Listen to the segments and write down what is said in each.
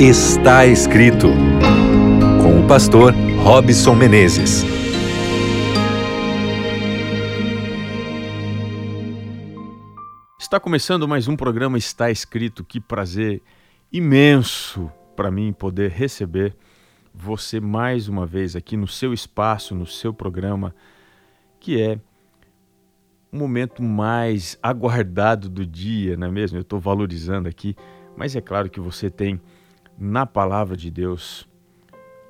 Está escrito com o pastor Robson Menezes. Está começando mais um programa Está Escrito. Que prazer imenso para mim poder receber você mais uma vez aqui no seu espaço, no seu programa, que é o momento mais aguardado do dia, não é mesmo? Eu estou valorizando aqui, mas é claro que você tem na palavra de Deus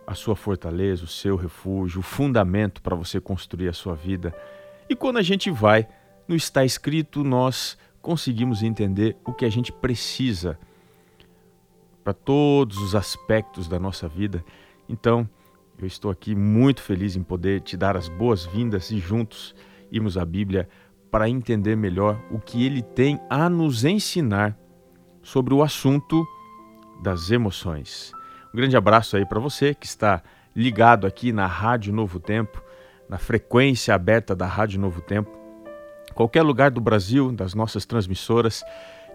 a sua fortaleza, o seu refúgio, o fundamento para você construir a sua vida. E quando a gente vai no está escrito, nós conseguimos entender o que a gente precisa para todos os aspectos da nossa vida. Então, eu estou aqui muito feliz em poder te dar as boas-vindas e juntos irmos à Bíblia para entender melhor o que ele tem a nos ensinar sobre o assunto das emoções. Um grande abraço aí para você que está ligado aqui na Rádio Novo Tempo, na frequência aberta da Rádio Novo Tempo. Qualquer lugar do Brasil, das nossas transmissoras,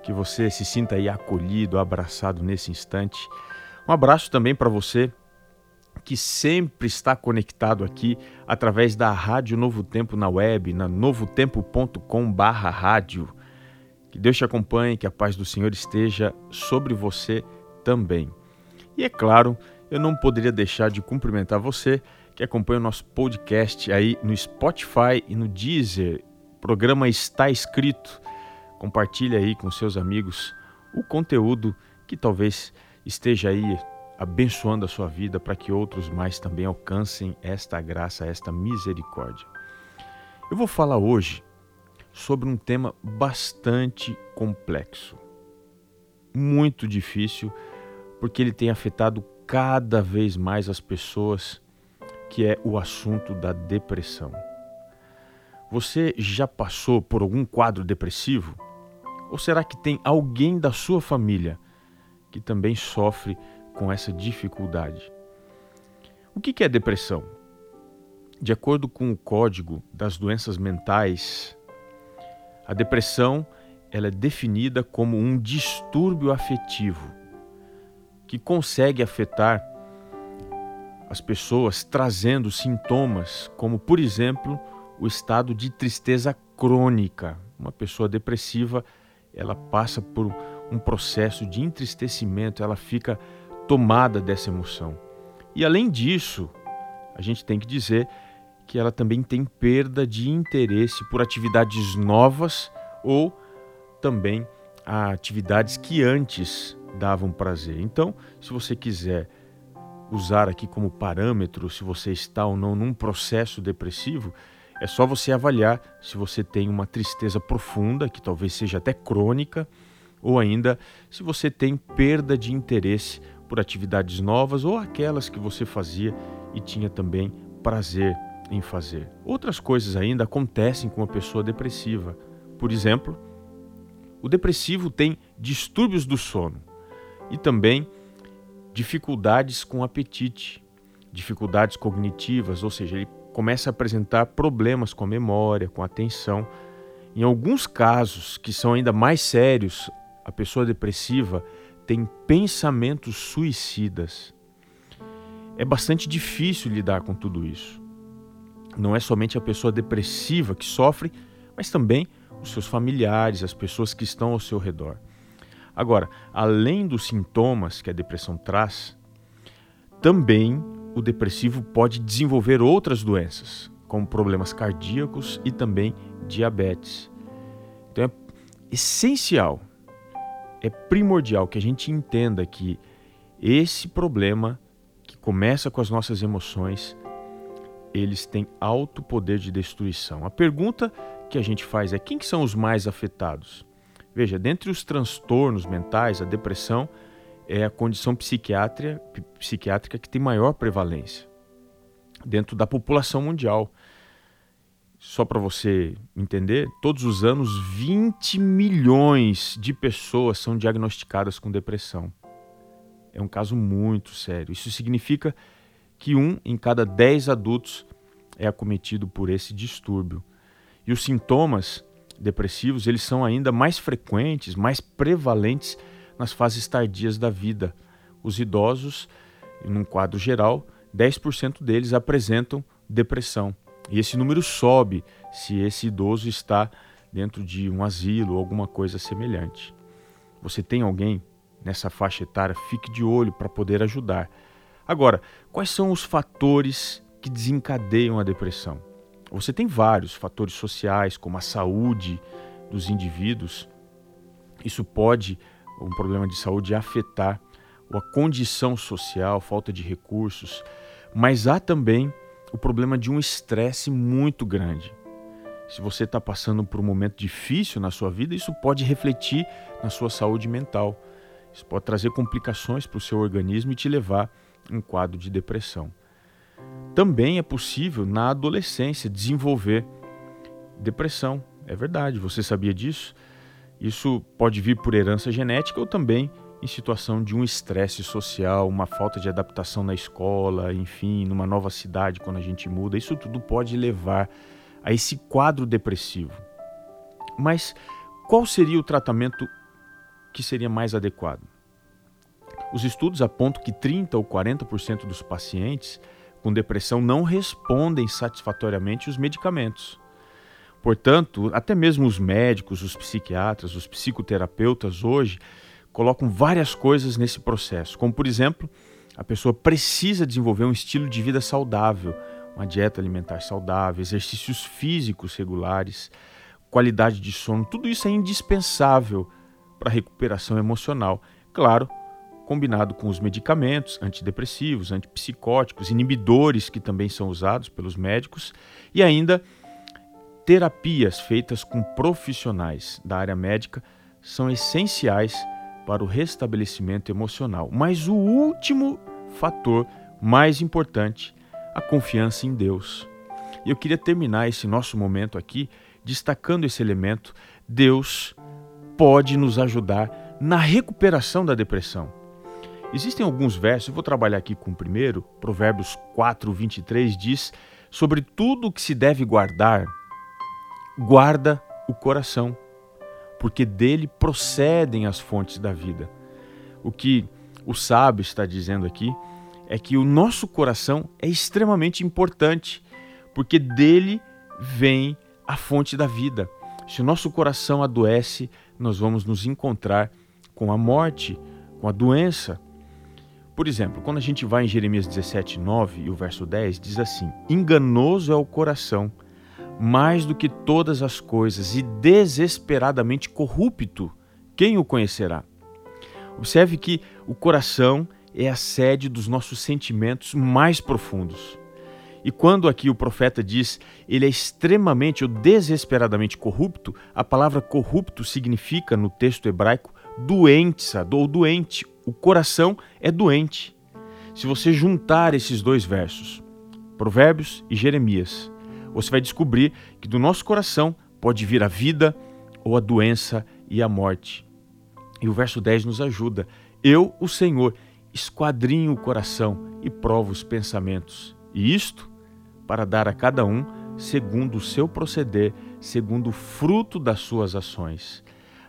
que você se sinta aí acolhido, abraçado nesse instante. Um abraço também para você que sempre está conectado aqui através da Rádio Novo Tempo na web, na novotempo.com/rádio. Que Deus te acompanhe, que a paz do Senhor esteja sobre você também. E é claro, eu não poderia deixar de cumprimentar você que acompanha o nosso podcast aí no Spotify e no Deezer. O programa está escrito. Compartilhe aí com seus amigos o conteúdo que talvez esteja aí abençoando a sua vida para que outros mais também alcancem esta graça, esta misericórdia. Eu vou falar hoje sobre um tema bastante complexo, muito difícil porque ele tem afetado cada vez mais as pessoas, que é o assunto da depressão. Você já passou por algum quadro depressivo? Ou será que tem alguém da sua família que também sofre com essa dificuldade? O que é depressão? De acordo com o Código das Doenças Mentais, a depressão ela é definida como um distúrbio afetivo que consegue afetar as pessoas trazendo sintomas como, por exemplo, o estado de tristeza crônica. Uma pessoa depressiva, ela passa por um processo de entristecimento, ela fica tomada dessa emoção. E além disso, a gente tem que dizer que ela também tem perda de interesse por atividades novas ou também a atividades que antes davam prazer. Então, se você quiser usar aqui como parâmetro se você está ou não num processo depressivo, é só você avaliar se você tem uma tristeza profunda, que talvez seja até crônica, ou ainda se você tem perda de interesse por atividades novas ou aquelas que você fazia e tinha também prazer em fazer. Outras coisas ainda acontecem com a pessoa depressiva. Por exemplo, o depressivo tem distúrbios do sono e também dificuldades com apetite, dificuldades cognitivas, ou seja, ele começa a apresentar problemas com a memória, com a atenção. Em alguns casos, que são ainda mais sérios, a pessoa depressiva tem pensamentos suicidas. É bastante difícil lidar com tudo isso. Não é somente a pessoa depressiva que sofre, mas também os seus familiares, as pessoas que estão ao seu redor. Agora, além dos sintomas que a depressão traz, também o depressivo pode desenvolver outras doenças, como problemas cardíacos e também diabetes. Então é essencial, é primordial que a gente entenda que esse problema que começa com as nossas emoções, eles têm alto poder de destruição. A pergunta que a gente faz é quem que são os mais afetados? Veja, dentre os transtornos mentais, a depressão é a condição psiquiátrica, psiquiátrica que tem maior prevalência dentro da população mundial. Só para você entender, todos os anos 20 milhões de pessoas são diagnosticadas com depressão. É um caso muito sério. Isso significa que um em cada 10 adultos é acometido por esse distúrbio. E os sintomas depressivos, eles são ainda mais frequentes, mais prevalentes nas fases tardias da vida, os idosos, num quadro geral, 10% deles apresentam depressão. E esse número sobe se esse idoso está dentro de um asilo ou alguma coisa semelhante. Você tem alguém nessa faixa etária? Fique de olho para poder ajudar. Agora, quais são os fatores que desencadeiam a depressão? Você tem vários fatores sociais, como a saúde dos indivíduos. Isso pode, um problema de saúde, afetar a condição social, falta de recursos, mas há também o problema de um estresse muito grande. Se você está passando por um momento difícil na sua vida, isso pode refletir na sua saúde mental. Isso pode trazer complicações para o seu organismo e te levar a um quadro de depressão. Também é possível, na adolescência, desenvolver depressão. É verdade, você sabia disso? Isso pode vir por herança genética ou também em situação de um estresse social, uma falta de adaptação na escola, enfim, numa nova cidade quando a gente muda. Isso tudo pode levar a esse quadro depressivo. Mas qual seria o tratamento que seria mais adequado? Os estudos apontam que 30 ou 40% dos pacientes com depressão não respondem satisfatoriamente os medicamentos. Portanto, até mesmo os médicos, os psiquiatras, os psicoterapeutas hoje colocam várias coisas nesse processo, como por exemplo, a pessoa precisa desenvolver um estilo de vida saudável, uma dieta alimentar saudável, exercícios físicos regulares, qualidade de sono, tudo isso é indispensável para a recuperação emocional. Claro, combinado com os medicamentos antidepressivos, antipsicóticos, inibidores que também são usados pelos médicos e ainda terapias feitas com profissionais da área médica são essenciais para o restabelecimento emocional. Mas o último fator mais importante, a confiança em Deus. E eu queria terminar esse nosso momento aqui destacando esse elemento. Deus pode nos ajudar na recuperação da depressão. Existem alguns versos, eu vou trabalhar aqui com o primeiro, Provérbios 4, 23 diz: Sobre tudo o que se deve guardar, guarda o coração, porque dele procedem as fontes da vida. O que o sábio está dizendo aqui é que o nosso coração é extremamente importante, porque dele vem a fonte da vida. Se o nosso coração adoece, nós vamos nos encontrar com a morte, com a doença. Por exemplo, quando a gente vai em Jeremias 17, 9 e o verso 10, diz assim: Enganoso é o coração mais do que todas as coisas e desesperadamente corrupto, quem o conhecerá? Observe que o coração é a sede dos nossos sentimentos mais profundos. E quando aqui o profeta diz ele é extremamente ou desesperadamente corrupto, a palavra corrupto significa no texto hebraico doença ou doente. O coração é doente. Se você juntar esses dois versos, Provérbios e Jeremias, você vai descobrir que do nosso coração pode vir a vida ou a doença e a morte. E o verso 10 nos ajuda. Eu, o Senhor, esquadrinho o coração e provo os pensamentos. E isto para dar a cada um segundo o seu proceder, segundo o fruto das suas ações.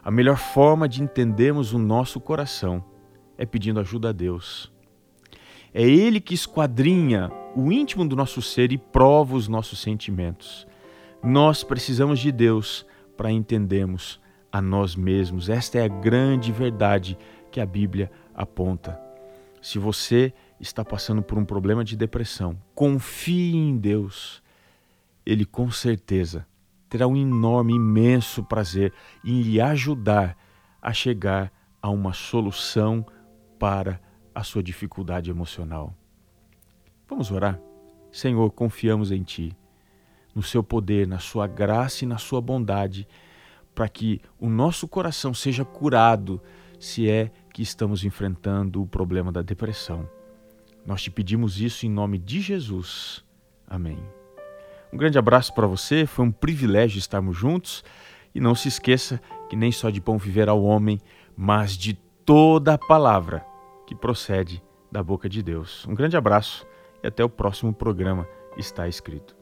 A melhor forma de entendermos o nosso coração é pedindo ajuda a Deus. É Ele que esquadrinha o íntimo do nosso ser e prova os nossos sentimentos. Nós precisamos de Deus para entendermos a nós mesmos. Esta é a grande verdade que a Bíblia aponta. Se você está passando por um problema de depressão, confie em Deus. Ele com certeza terá um enorme, imenso prazer em lhe ajudar a chegar a uma solução para a sua dificuldade emocional. Vamos orar? Senhor, confiamos em Ti, no Seu poder, na Sua graça e na Sua bondade, para que o nosso coração seja curado se é que estamos enfrentando o problema da depressão. Nós te pedimos isso em nome de Jesus. Amém. Um grande abraço para você, foi um privilégio estarmos juntos e não se esqueça que nem só de pão viverá o homem, mas de toda a palavra que procede da boca de Deus. Um grande abraço e até o próximo programa Está Escrito.